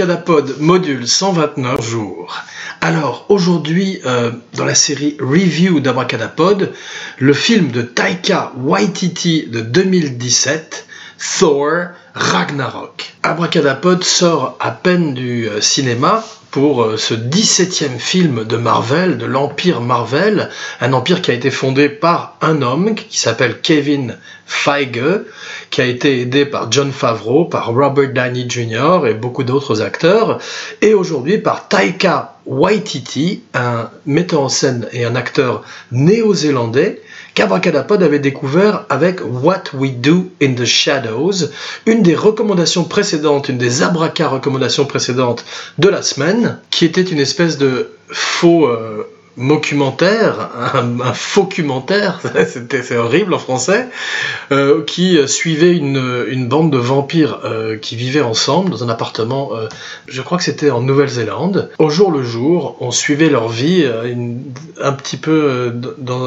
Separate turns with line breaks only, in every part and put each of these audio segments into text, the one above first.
Abracadapod module 129 jours. Alors aujourd'hui, euh, dans la série Review d'Abracadapod, le film de Taika Waititi de 2017, Thor Ragnarok. Abracadapod sort à peine du euh, cinéma pour euh, ce 17e film de Marvel, de l'Empire Marvel, un empire qui a été fondé par un homme qui s'appelle Kevin Feige, qui a été aidé par John Favreau, par Robert Downey Jr. et beaucoup d'autres acteurs, et aujourd'hui par Taika Waititi, un metteur en scène et un acteur néo-zélandais, qu'Abracadapod avait découvert avec What We Do in the Shadows, une des recommandations précédentes, une des abracas recommandations précédentes de la semaine, qui était une espèce de faux euh, documentaire, un, faux documentaire, c'est horrible en français, euh, qui suivait une, bande de vampires euh, qui vivaient ensemble dans un appartement, euh, je crois que c'était en Nouvelle-Zélande. Au jour le jour, on suivait leur vie un petit peu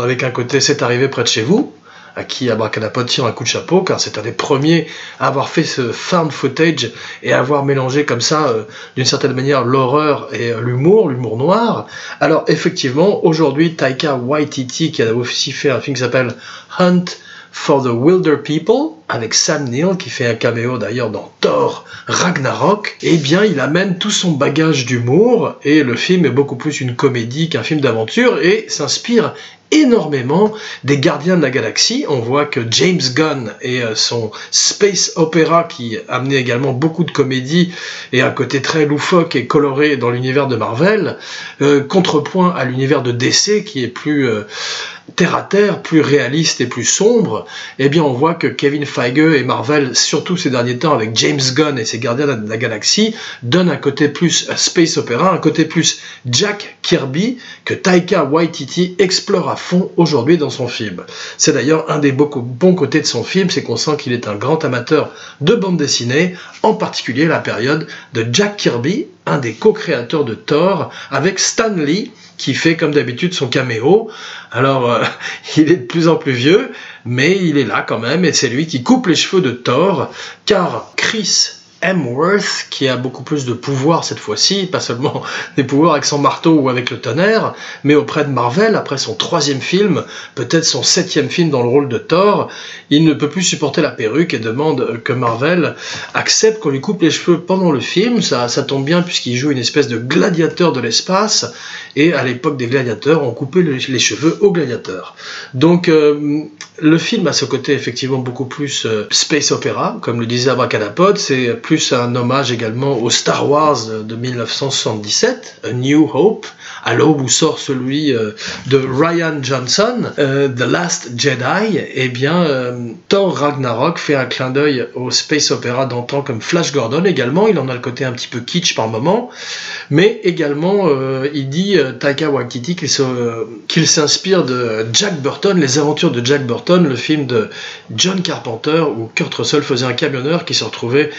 avec un côté c'est arrivé près de chez vous, à qui Abracadapod tire un coup de chapeau, car c'est un des premiers à avoir fait ce found footage et à avoir mélangé comme ça, euh, d'une certaine manière, l'horreur et euh, l'humour, l'humour noir. Alors effectivement, aujourd'hui, Taika Waititi, qui a aussi fait un film qui s'appelle Hunt for the Wilder People, avec Sam Neill, qui fait un caméo d'ailleurs dans Thor Ragnarok, eh bien il amène tout son bagage d'humour, et le film est beaucoup plus une comédie qu'un film d'aventure, et s'inspire énormément des Gardiens de la Galaxie. On voit que James Gunn et euh, son space opéra qui amenait également beaucoup de comédie et un côté très loufoque et coloré dans l'univers de Marvel, euh, contrepoint à l'univers de DC qui est plus euh, terre à terre, plus réaliste et plus sombre, eh bien on voit que Kevin Feige et Marvel, surtout ces derniers temps avec James Gunn et ses Gardiens de la Galaxie, donnent un côté plus space opéra, un côté plus Jack Kirby que Taika Waititi explore à fond aujourd'hui dans son film. C'est d'ailleurs un des bons côtés de son film, c'est qu'on sent qu'il est un grand amateur de bande dessinée, en particulier la période de Jack Kirby, un des co-créateurs de Thor, avec Stan Lee, qui fait comme d'habitude son caméo. Alors, euh, il est de plus en plus vieux, mais il est là quand même, et c'est lui qui coupe les cheveux de Thor, car Chris Hemsworth, qui a beaucoup plus de pouvoir cette fois-ci, pas seulement des pouvoirs avec son marteau ou avec le tonnerre, mais auprès de Marvel, après son troisième film, peut-être son septième film dans le rôle de Thor, il ne peut plus supporter la perruque et demande que Marvel accepte qu'on lui coupe les cheveux pendant le film. Ça, ça tombe bien puisqu'il joue une espèce de gladiateur de l'espace, et à l'époque des gladiateurs, on coupait les cheveux aux gladiateurs. Donc euh, le film a ce côté effectivement beaucoup plus euh, space opéra, comme le disait Abracadapod, c'est plus un hommage également au Star Wars de 1977, A New Hope, à l'aube où sort celui euh, de Ryan Johnson, euh, The Last Jedi, eh bien, euh, Thor Ragnarok fait un clin d'œil au space opéra d'antan comme Flash Gordon également. Il en a le côté un petit peu kitsch par moment, mais également, il dit Taika Waititi qu'il s'inspire de Jack Burton, les aventures de Jack Burton, le film de John Carpenter où Kurt Russell faisait un camionneur qui se retrouvait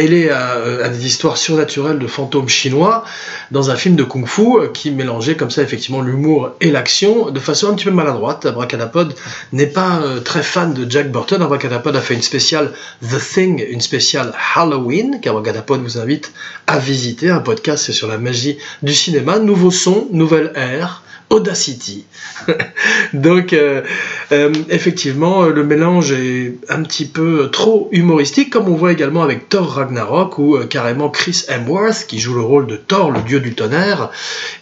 mêlé à, à des histoires surnaturelles de fantômes chinois dans un film de kung-fu qui mélange comme ça effectivement l'humour et l'action de façon un petit peu maladroite. Abracadapod n'est pas euh, très fan de Jack Burton. Abracadapod a fait une spéciale The Thing, une spéciale Halloween qu'Abracadapod vous invite à visiter. Un podcast sur la magie du cinéma. Nouveau son, nouvelle ère. Audacity. Donc, euh, euh, effectivement, le mélange est un petit peu trop humoristique, comme on voit également avec Thor Ragnarok, où euh, carrément Chris Hemsworth, qui joue le rôle de Thor, le dieu du tonnerre,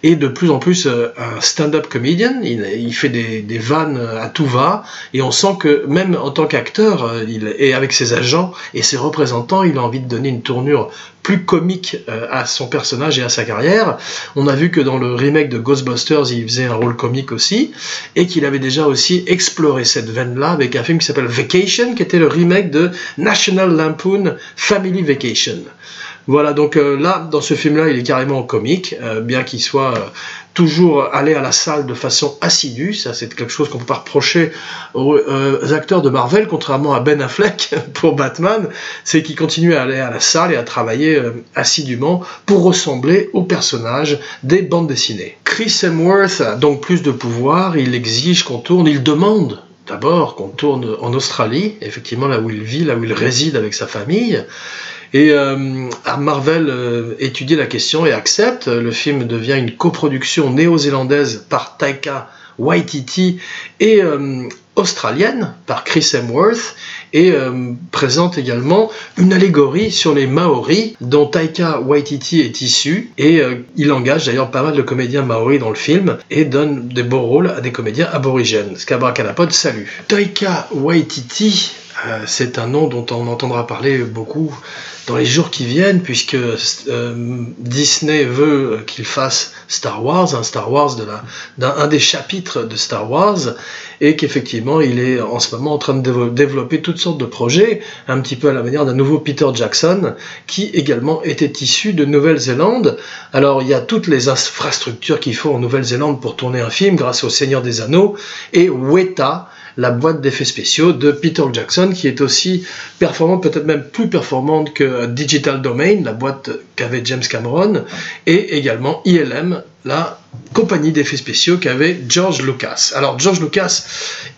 est de plus en plus un stand-up comedian. Il, fait des, vannes à tout va, et on sent que même en tant qu'acteur, il est avec ses agents et ses représentants, il a envie de donner une tournure plus comique euh, à son personnage et à sa carrière. On a vu que dans le remake de Ghostbusters, il faisait un rôle comique aussi, et qu'il avait déjà aussi exploré cette veine-là avec un film qui s'appelle Vacation, qui était le remake de National Lampoon Family Vacation. Voilà, donc euh, là, dans ce film-là, il est carrément comique, euh, bien qu'il soit toujours allé à la salle de façon assidue. Ça, c'est quelque chose qu'on peut pas reprocher aux, acteurs de Marvel, contrairement à Ben Affleck pour Batman, c'est qu'il continue à aller à la salle et à travailler assidûment pour ressembler aux personnages des bandes dessinées. Chris Hemsworth a donc plus de pouvoir, il exige qu'on tourne, il demande d'abord qu'on tourne en Australie, effectivement là où il vit, là où il réside avec sa famille. Et Marvel étudie la question et accepte. Le film devient une coproduction néo-zélandaise par Taika Waititi et australienne par Chris Hemsworth et euh, présente également une allégorie sur les Maoris dont Taika Waititi est issu et euh, il engage d'ailleurs pas mal de comédiens maoris dans le film et donne des beaux rôles à des comédiens aborigènes. Scabracanapod salue. Taika Waititi, euh, c'est un nom dont on entendra parler beaucoup dans les jours qui viennent, puisque euh, Disney veut qu'il fasse Star Wars, un Star Wars de la, d'un un des chapitres de Star Wars, et qu'effectivement il est en ce moment en train de développer toutes sortes de projets, un petit peu à la manière d'un nouveau Peter Jackson, qui également était issu de Nouvelle-Zélande. Alors il y a toutes les infrastructures qu'il faut en Nouvelle-Zélande pour tourner un film, grâce au Seigneur des Anneaux, et Weta, la boîte d'effets spéciaux de Peter Jackson, qui est aussi performante, peut-être même plus performante que Digital Domain, la boîte qu'avait James Cameron, et également ILM, la compagnie d'effets spéciaux qu'avait George Lucas. Alors George Lucas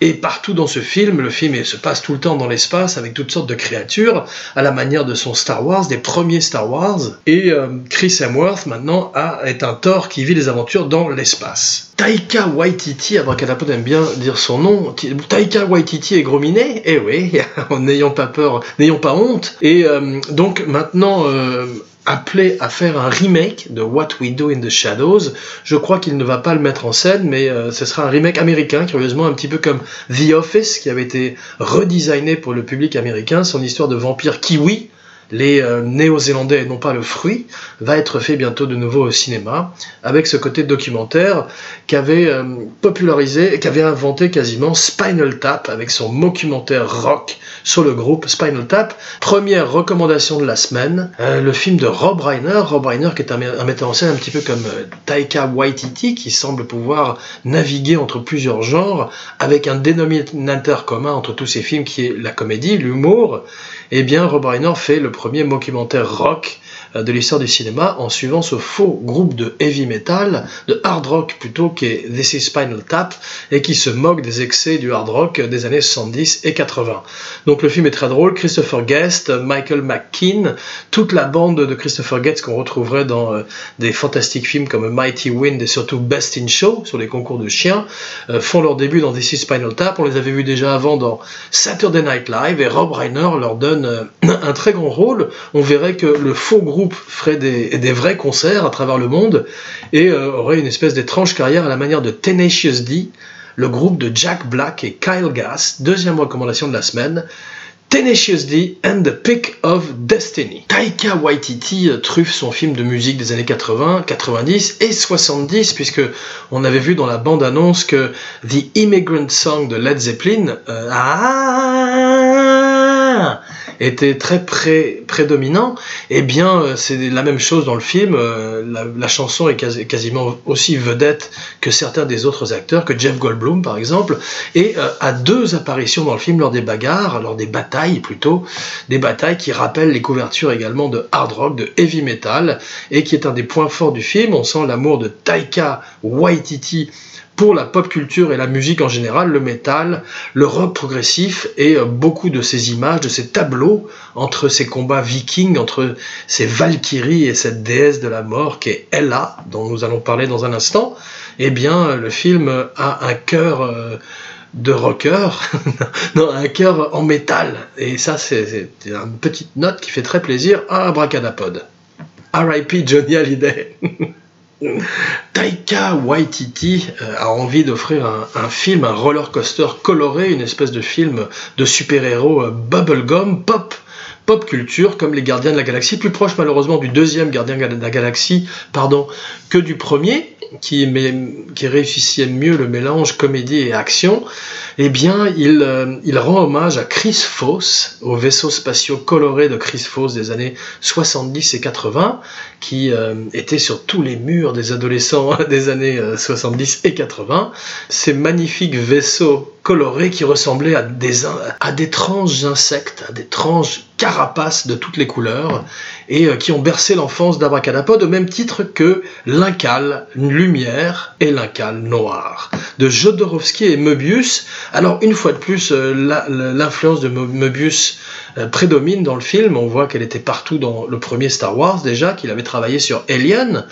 est partout dans ce film, le film se passe tout le temps dans l'espace avec toutes sortes de créatures, à la manière de son Star Wars, des premiers Star Wars, et euh, Chris Hemsworth maintenant est un Thor qui vit les aventures dans l'espace. Taika Waititi, Abracadapod aime bien dire son nom, Taika Waititi est grominé, eh oui, n'ayons pas peur, n'ayons pas honte, et euh, donc maintenant... Euh, appelé à faire un remake de What We Do in the Shadows. Je crois qu'il ne va pas le mettre en scène, mais euh, ce sera un remake américain, curieusement un petit peu comme The Office, qui avait été redesigné pour le public américain, son histoire de vampire kiwi, les euh, Néo-Zélandais et non pas le fruit, va être fait bientôt de nouveau au cinéma, avec ce côté documentaire qu'avait euh, popularisé, qu'avait inventé quasiment Spinal Tap, avec son documentaire rock sur le groupe Spinal Tap. Première recommandation de la semaine, euh, le film de Rob Reiner, Rob Reiner qui est un, metteur en scène un petit peu comme Taika Waititi, qui semble pouvoir naviguer entre plusieurs genres, avec un dénominateur commun entre tous ces films qui est la comédie, l'humour, eh bien Rob Reiner fait le premier documentaire rock de l'histoire du cinéma en suivant ce faux groupe de heavy metal, de hard rock plutôt, qui est This is Spinal Tap, et qui se moque des excès du hard rock des années 70 et 80. Donc le film est très drôle, Christopher Guest, Michael McKean, toute la bande de Christopher Guest qu'on retrouverait dans euh, des fantastiques films comme Mighty Wind et surtout Best in Show, sur les concours de chiens, euh, font leur début dans This is Spinal Tap. On les avait vus déjà avant dans Saturday Night Live, et Rob Reiner leur donne un très grand rôle. On verrait que le faux groupe ferait des, vrais concerts à travers le monde et euh, aurait une espèce d'étrange carrière à la manière de Tenacious D, le groupe de Jack Black et Kyle Gass, deuxième recommandation de la semaine. Tenacious D and the Pick of Destiny. Taika Waititi truffe son film de musique des années 80, 90 et 70 puisque on avait vu dans la bande annonce que The Immigrant Song de Led Zeppelin euh, ah, était très prédominant, eh bien euh, c'est la même chose dans le film. Euh, la, chanson est quasiment aussi vedette que certains des autres acteurs, que Jeff Goldblum par exemple, et euh, a deux apparitions dans le film lors des bagarres, lors des batailles plutôt, des batailles qui rappellent les couvertures également de hard rock, de heavy metal, et qui est un des points forts du film. On sent l'amour de Taika Waititi pour la pop culture et la musique en général, le métal, le rock progressif et euh, beaucoup de ces images, de ces tableaux entre ces combats vikings, entre ces valkyries et cette déesse de la mort qui est Ella, dont nous allons parler dans un instant, eh bien le film a un cœur euh, de rocker, non, un cœur en métal. Et ça, c'est une petite note qui fait très plaisir à Abracadapod. R.I.P. Johnny Hallyday. Taika Waititi euh, a envie d'offrir un, film, un roller coaster coloré, une espèce de film de super-héros euh, bubblegum, pop, pop culture, comme les Gardiens de la Galaxie, plus proche malheureusement du deuxième Gardien de la Galaxie, pardon, que du premier, qui, qui réussissait mieux le mélange comédie et action, eh bien, il, euh, rend hommage à Chris Foss, aux vaisseaux spatiaux colorés de Chris Foss des années 70 et 80, qui euh, était sur tous les murs des adolescents des années 70 euh, et 80. Ces magnifiques vaisseaux colorés qui ressemblaient à des, à d'étranges insectes, à d'étranges carapaces de toutes les couleurs, et euh, qui ont bercé l'enfance d'Abracadapod au même titre que L'Incal Lumière et L'Incal Noir, de Jodorowsky et Möbius. Alors, une fois de plus, euh, l'influence de Möbius euh, prédomine dans le film. On voit qu'elle était partout dans le premier Star Wars déjà, qu'il avait travaillé sur Alien.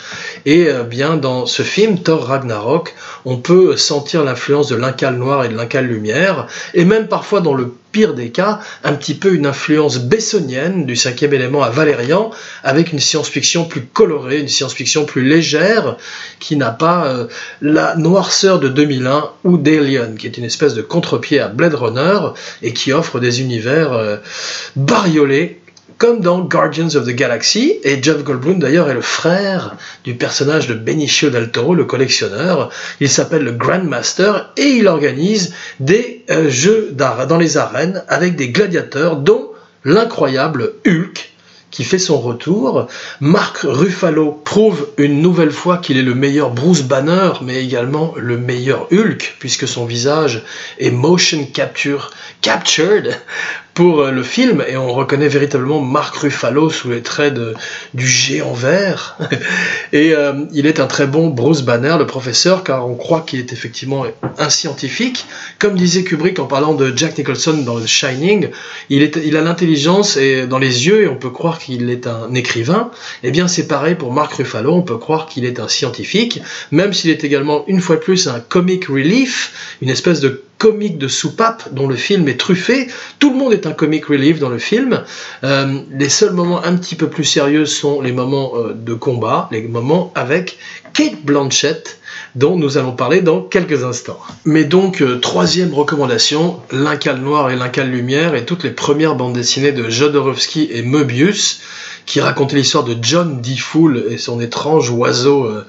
Et bien dans ce film, Thor Ragnarok, on peut sentir l'influence de l'incal noir et de l'incal lumière, et même parfois dans le pire des cas, un petit peu une influence bessonienne du cinquième élément à Valérian, avec une science-fiction plus colorée, une science-fiction plus légère, qui n'a pas euh, la noirceur de 2001 ou d'Alien, qui est une espèce de contre-pied à Blade Runner, et qui offre des univers euh, bariolés comme dans Guardians of the Galaxy, et Jeff Goldblum d'ailleurs est le frère du personnage de Benicio del Toro, le collectionneur. Il s'appelle le Grandmaster et il organise des euh, jeux dans les arènes avec des gladiateurs, dont l'incroyable Hulk, qui fait son retour. Mark Ruffalo prouve une nouvelle fois qu'il est le meilleur Bruce Banner, mais également le meilleur Hulk, puisque son visage est motion capture, captured pour euh, le film et on reconnaît véritablement Mark Ruffalo sous les traits du géant vert. et euh, il est un très bon Bruce Banner, le professeur, car on croit qu'il est effectivement un scientifique. Comme disait Kubrick en parlant de Jack Nicholson dans The Shining, il, est, il a l'intelligence et dans les yeux et on peut croire qu'il est un écrivain. Eh bien c'est pareil pour Mark Ruffalo, on peut croire qu'il est un scientifique, même s'il est également une fois de plus un comic relief, une espèce de comique de soupape dont le film est truffé. Tout le monde est un comic relief dans le film. Euh, les seuls moments un petit peu plus sérieux sont les moments euh, de combat, les moments avec Kate Blanchett dont nous allons parler dans quelques instants. Mais donc, euh, troisième recommandation, L'Incal Noir et L'Incal Lumière et toutes les premières bandes dessinées de Jodorowsky et Möbius qui racontait l'histoire de John D. Fool et son étrange oiseau euh,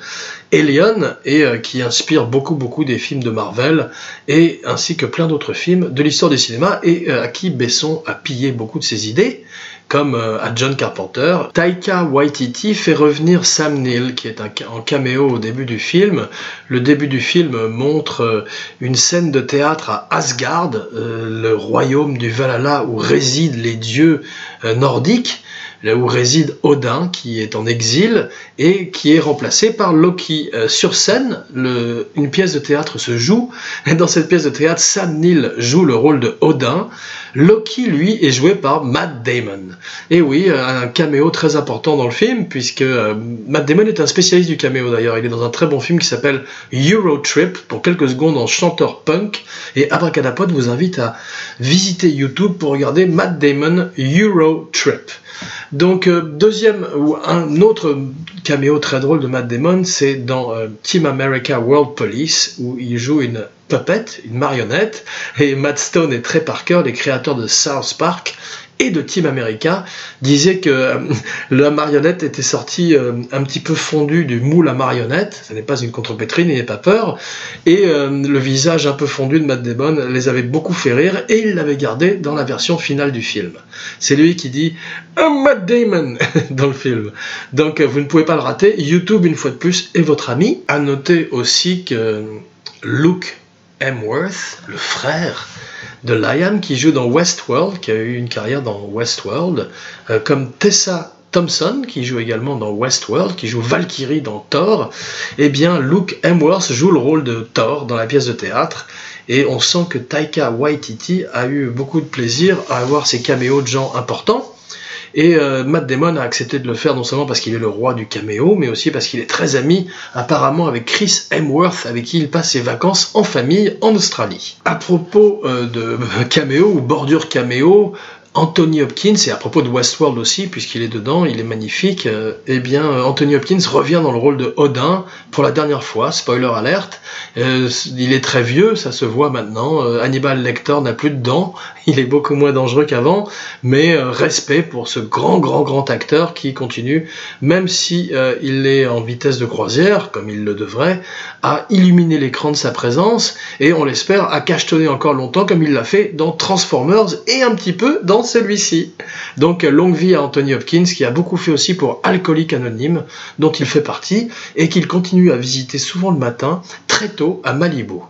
Alien et euh, qui inspire beaucoup beaucoup des films de Marvel et ainsi que plein d'autres films de l'histoire du cinéma et euh, à qui Besson a pillé beaucoup de ses idées comme à John Carpenter. Taika Waititi fait revenir Sam Neill, qui est en caméo au début du film. Le début du film montre une scène de théâtre à Asgard, le royaume du Valhalla où résident les dieux nordiques là où réside Odin, qui est en exil et qui est remplacé par Loki. Euh, sur scène, une pièce de théâtre se joue, et dans cette pièce de théâtre, Sam Neill joue le rôle de Odin. Loki, lui, est joué par Matt Damon. Et oui, un caméo très important dans le film, puisque euh, Matt Damon est un spécialiste du caméo d'ailleurs. Il est dans un très bon film qui s'appelle Euro Trip, pour quelques secondes en chanteur punk. Et Abracadapod vous invite à visiter YouTube pour regarder Matt Damon Euro Trip. Donc, euh, deuxième, ou un autre caméo très drôle de Matt Damon, c'est dans euh, Team America World Police, où il joue une puppet, une marionnette, et Matt Stone et Trey Parker, les créateurs de South Park, et de Team America disait que euh, la marionnette était sortie euh, un petit peu fondue du moule à marionnette, ce n'est pas une contrepétrie, n'ayez pas peur, et euh, le visage un peu fondu de Matt Damon les avait beaucoup fait rire et il l'avait gardé dans la version finale du film. C'est lui qui dit Matt Damon dans le film. Donc vous ne pouvez pas le rater, YouTube une fois de plus est votre ami. À noter aussi que Luke Hemsworth, le frère de Liam qui joue dans Westworld, qui a eu une carrière dans Westworld, euh, comme Tessa Thompson, qui joue également dans Westworld, qui joue Valkyrie dans Thor, eh bien Luke Hemsworth joue le rôle de Thor dans la pièce de théâtre, et on sent que Taika Waititi a eu beaucoup de plaisir à avoir ces caméos de gens importants, et euh, Matt Damon a accepté de le faire non seulement parce qu'il est le roi du caméo, mais aussi parce qu'il est très ami apparemment avec Chris Hemsworth, avec qui il passe ses vacances en famille en Australie. À propos euh, de caméo ou bordure caméo, Anthony Hopkins, et à propos de Westworld aussi, puisqu'il est dedans, il est magnifique, euh, eh bien, Anthony Hopkins revient dans le rôle de Odin pour la dernière fois, spoiler alerte. Euh, il est très vieux, ça se voit maintenant. Hannibal Lecter n'a plus de dents, il est beaucoup moins dangereux qu'avant, mais respect pour ce grand, grand, grand acteur qui continue, même si il est en vitesse de croisière, comme il le devrait, à illuminer l'écran de sa présence, et on l'espère à cachetonner encore longtemps, comme il l'a fait dans Transformers et un petit peu dans celui-ci. Donc longue vie à Anthony Hopkins qui a beaucoup fait aussi pour Alcoolique Anonyme dont il fait partie et qu'il continue à visiter souvent le matin très tôt à Malibu.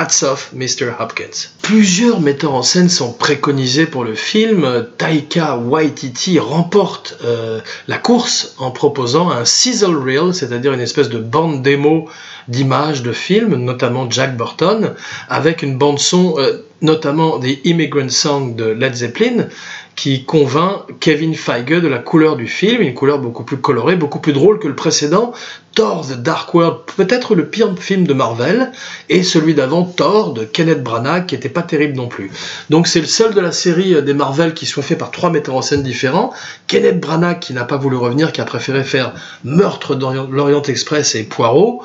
Hats off, Mr. Hopkins. Plusieurs metteurs en scène sont préconisés pour le film. Taika Waititi remporte euh, la course en proposant un sizzle reel, c'est-à-dire une espèce de bande démo d'images de films, notamment Jack Burton, avec une bande son, euh, notamment des Immigrant Song de Led Zeppelin, qui convainc Kevin Feige de la couleur du film, une couleur beaucoup plus colorée, beaucoup plus drôle que le précédent, Thor The Dark World, peut-être le pire film de Marvel, et celui d'avant, Thor de Kenneth Branagh, qui n'était pas terrible non plus. Donc c'est le seul de la série euh, des Marvel qui soit fait par trois metteurs en scène différents. Kenneth Branagh qui n'a pas voulu revenir, qui a préféré faire Meurtre dans l'Orient Express et Poirot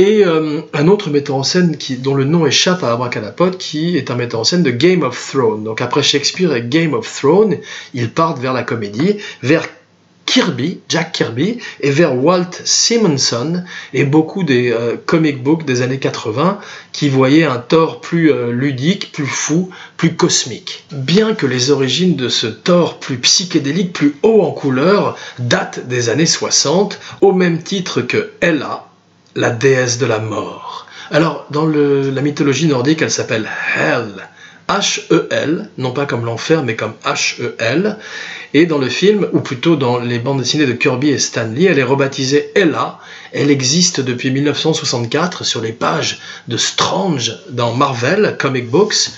et euh, un autre metteur en scène dont le nom échappe à Abracadapod, qui est un metteur en scène de Game of Thrones. Donc après Shakespeare et Game of Thrones, ils partent vers la comédie, vers Kirby, Jack Kirby, et vers Walt Simonson et beaucoup des euh, comic books des années 80 qui voyaient un Thor plus euh, ludique, plus fou, plus cosmique. Bien que les origines de ce Thor plus psychédélique, plus haut en couleur, datent des années 60, au même titre que Ella, la déesse de la mort. Alors, dans la mythologie nordique, elle s'appelle Hel. H-E-L, non pas comme l'enfer, mais comme H-E-L. Et dans le film, ou plutôt dans les bandes dessinées de Kirby et Stanley, elle est rebaptisée Ella. Elle existe depuis 1964 sur les pages de Strange dans Marvel Comic Books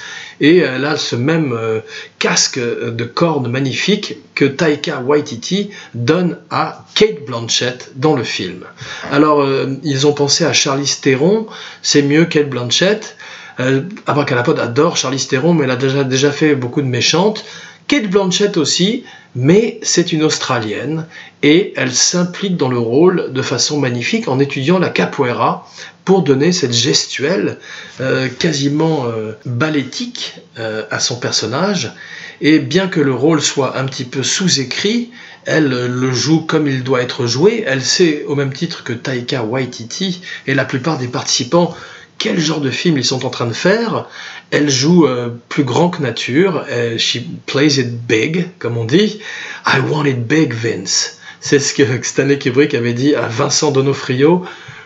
et elle a ce même euh, casque de cornes magnifique que Taika Waititi donne à Kate Blanchett dans le film. Alors, euh, ils ont pensé à Charlize Theron, c'est mieux Kate Blanchett. Euh, Abracadapod adore Charlize Theron, mais elle a déjà fait beaucoup de méchantes. Kate Blanchett aussi, mais c'est une Australienne et elle s'implique dans le rôle de façon magnifique en étudiant la capoeira pour donner cette gestuelle euh, quasiment euh, ballétique euh, à son personnage. Et bien que le rôle soit un petit peu sous-écrit, elle le joue comme il doit être joué. Elle sait, au même titre que Taika Waititi et la plupart des participants, quel genre de film ils sont en train de faire. Elle joue plus grand que nature. she plays it big, comme on dit. I want it big, Vince. C'est ce que Stanley Kubrick avait dit à Vincent Donofrio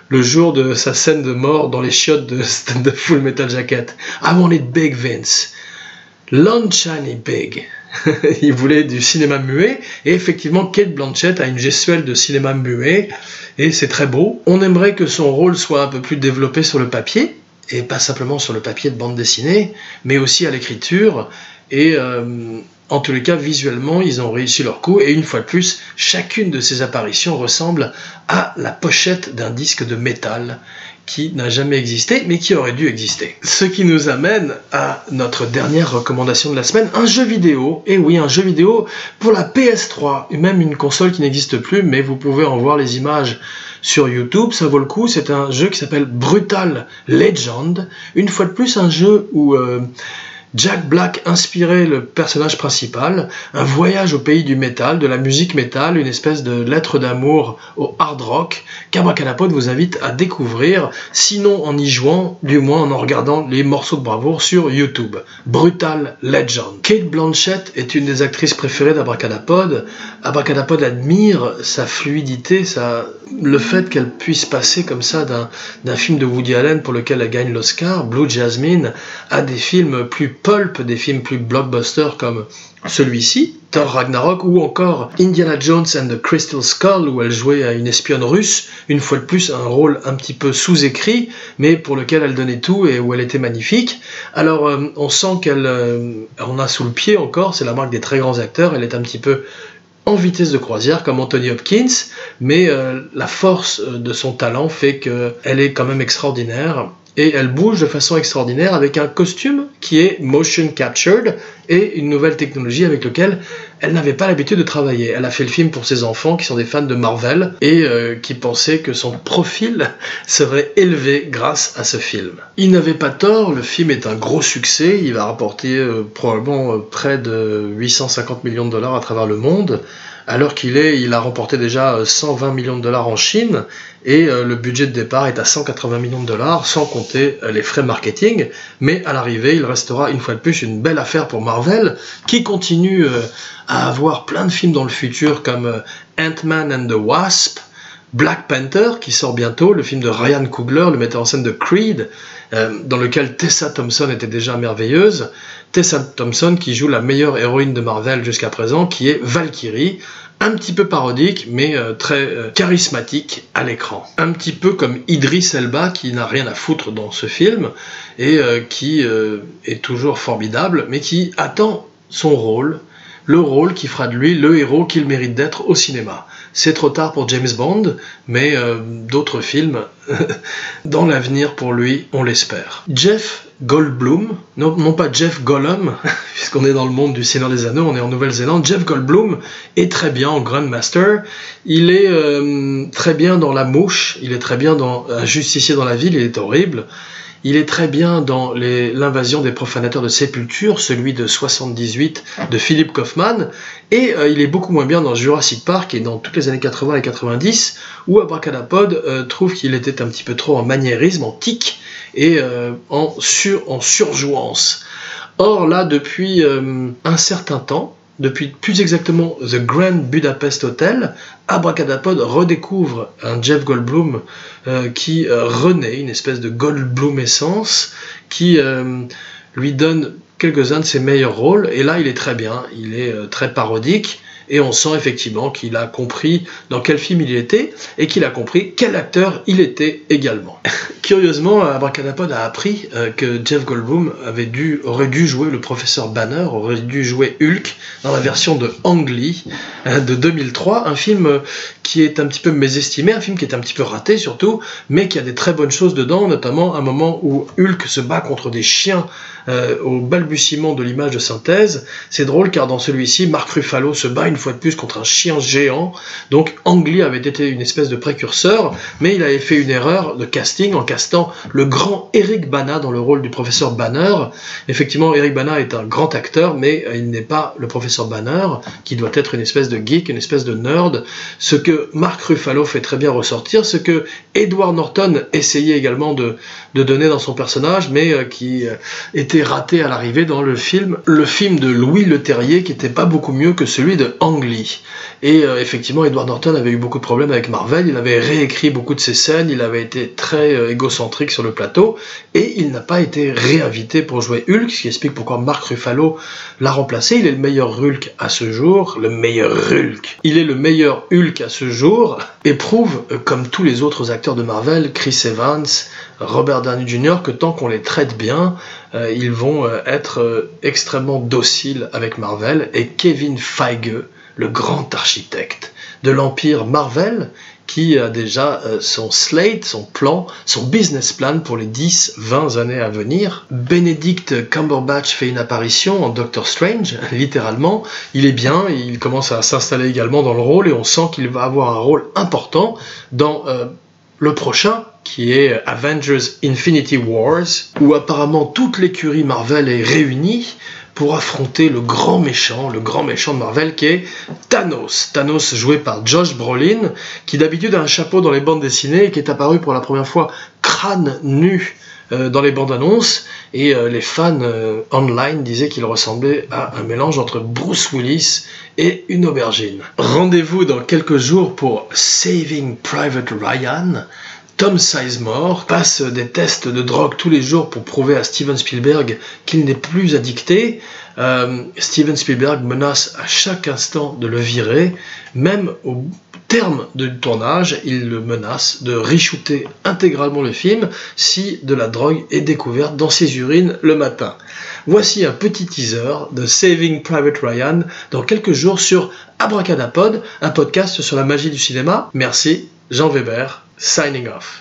le jour de sa scène de mort dans les chiottes de, Full Metal Jacket. I want it big, Vince. Shiny big. il voulait du cinéma muet et effectivement Kate Blanchett a une gestuelle de cinéma muet et c'est très beau. On aimerait que son rôle soit un peu plus développé sur le papier et pas simplement sur le papier de bande dessinée, mais aussi à l'écriture et euh, en tous les cas, visuellement, ils ont réussi leur coup, et une fois de plus, chacune de ces apparitions ressemble à la pochette d'un disque de métal qui n'a jamais existé, mais qui aurait dû exister. Ce qui nous amène à notre dernière recommandation de la semaine, un jeu vidéo, et oui, un jeu vidéo pour la PS3, et même une console qui n'existe plus, mais vous pouvez en voir les images sur YouTube, ça vaut le coup, c'est un jeu qui s'appelle Brutal Legend, une fois de plus un jeu où... Euh, Jack Black inspirait le personnage principal, un voyage au pays du métal, de la musique métal, une espèce de lettre d'amour au hard rock qu'Abracadapod vous invite à découvrir, sinon en y jouant, du moins en en regardant les morceaux de bravoure sur YouTube. Brutal Legend. Kate Blanchett est une des actrices préférées d'Abracadapod. Abracadapod admire sa fluidité, le fait qu'elle puisse passer comme ça d'un film de Woody Allen pour lequel elle gagne l'Oscar, Blue Jasmine, à des films plus pulp des films plus blockbusters comme celui-ci, Thor Ragnarok, ou encore Indiana Jones and the Crystal Skull, où elle jouait à une espionne russe, une fois de plus un rôle un petit peu sous-écrit, mais pour lequel elle donnait tout et où elle était magnifique. Alors euh, on sent qu'elle euh, on a sous le pied encore, c'est la marque des très grands acteurs, elle est un petit peu en vitesse de croisière comme Anthony Hopkins, mais euh, la force de son talent fait qu'elle est quand même extraordinaire et elle bouge de façon extraordinaire avec un costume qui est motion captured et une nouvelle technologie avec laquelle elle n'avait pas l'habitude de travailler. Elle a fait le film pour ses enfants qui sont des fans de Marvel et euh, qui pensaient que son profil serait élevé grâce à ce film. Il n'avait pas tort, le film est un gros succès, il va rapporter euh, probablement euh, près de 850 millions de dollars à travers le monde alors qu'il est, il a remporté déjà 120 euh, millions de dollars en Chine et euh, le budget de départ est à 180 millions de dollars sans compter euh, les frais marketing. Mais à l'arrivée, il restera une fois de plus une belle affaire pour Marvel qui continue à avoir plein de films dans le futur comme Ant-Man and the Wasp, Black Panther qui sort bientôt, le film de Ryan Coogler, le metteur en scène de Creed, euh, dans lequel Tessa Thompson était déjà merveilleuse. Tessa Thompson qui joue la meilleure héroïne de Marvel jusqu'à présent, qui est Valkyrie, un petit peu parodique, mais euh, très euh, charismatique à l'écran. Un petit peu comme Idris Elba, qui n'a rien à foutre dans ce film, et qui est toujours formidable, mais qui attend son rôle, le rôle qui fera de lui le héros qu'il mérite d'être au cinéma. C'est trop tard pour James Bond, mais euh, d'autres films dans l'avenir pour lui, on l'espère. Jeff Goldblum, non, pas Jeff Gollum, puisqu'on est dans le monde du Seigneur des Anneaux, on est en Nouvelle-Zélande. Jeff Goldblum est très bien en Grandmaster. Il est euh, très bien dans La Mouche. Il est très bien dans Un justicier dans la ville. Il est horrible. Il est très bien dans l'invasion des profanateurs de sépulture, celui de 78 de Philip Kaufman, et euh, il est beaucoup moins bien dans Jurassic Park et dans toutes les années 80 et 90, où Abracadapod euh, trouve qu'il était un petit peu trop en maniérisme, en tic, et euh, en, sur, en surjouance. Or là, depuis un certain temps, depuis plus exactement The Grand Budapest Hotel, Abracadapod redécouvre un Jeff Goldblum euh, qui euh, renaît, une espèce de Goldblum essence, qui euh, lui donne quelques-uns de ses meilleurs rôles, et là il est très bien, il est très parodique, et on sent effectivement qu'il a compris dans quel film il était et qu'il a compris quel acteur il était également. Curieusement, Abracadapod a appris euh, que Jeff Goldblum avait dû, aurait dû jouer le professeur Banner, aurait dû jouer Hulk dans la version de Ang Lee euh, de 2003, un film qui est un petit peu mésestimé, un film qui est un petit peu raté surtout, mais qui a des très bonnes choses dedans, notamment un moment où Hulk se bat contre des chiens euh, au balbutiement de l'image de synthèse. C'est drôle car dans celui-ci, Mark Ruffalo se bat une fois de plus contre un chien géant. Donc Ang Lee avait été une espèce de précurseur, mais il avait fait une erreur de casting en castant le grand Eric Bana dans le rôle du professeur Banner. Effectivement, Eric Bana est un grand acteur, mais il n'est pas le professeur Banner, qui doit être une espèce de geek, une espèce de nerd. Ce que Mark Ruffalo fait très bien ressortir, ce que Edward Norton essayait également de, de donner dans son personnage, mais euh, qui euh, raté à l'arrivée dans le film, le film de Louis Le Terrier, qui n'était pas beaucoup mieux que celui de Ang Lee. Et euh, effectivement, Edward Norton avait eu beaucoup de problèmes avec Marvel, il avait réécrit beaucoup de ses scènes, il avait été très euh, égocentrique sur le plateau, et il n'a pas été réinvité pour jouer Hulk, ce qui explique pourquoi Mark Ruffalo l'a remplacé. Il est le meilleur Hulk à ce jour, le meilleur Hulk. Il est le meilleur Hulk à ce jour, et prouve, euh, comme tous les autres acteurs de Marvel, Chris Evans, Robert Downey Jr., que tant qu'on les traite bien, ils vont être extrêmement dociles avec Marvel, et Kevin Feige, le grand architecte de l'empire Marvel, qui a déjà euh, son slate, son plan, son business plan pour les 10-20 années à venir. Benedict Cumberbatch fait une apparition en Doctor Strange, littéralement. Il est bien, il commence à s'installer également dans le rôle et on sent qu'il va avoir un rôle important dans euh, le prochain, qui est Avengers Infinity Wars, où apparemment toute l'écurie Marvel est réunie pour affronter le grand méchant, le grand méchant de Marvel qui est Thanos. Thanos joué par Josh Brolin, qui d'habitude a un chapeau dans les bandes dessinées et qui est apparu pour la première fois crâne nu dans les bandes annonces et euh, les fans euh, online disaient qu'il ressemblait à un mélange entre Bruce Willis et une aubergine. Rendez-vous dans quelques jours pour Saving Private Ryan, Tom Sizemore passe des tests de drogue tous les jours pour prouver à Steven Spielberg qu'il n'est plus addicté. Euh, Steven Spielberg menace à chaque instant de le virer, même au terme du tournage, il le menace de reshooter intégralement le film si de la drogue est découverte dans ses urines le matin. Voici un petit teaser de Saving Private Ryan dans quelques jours sur Abracadapod, un podcast sur la magie du cinéma. Merci, Jean Weber, signing off.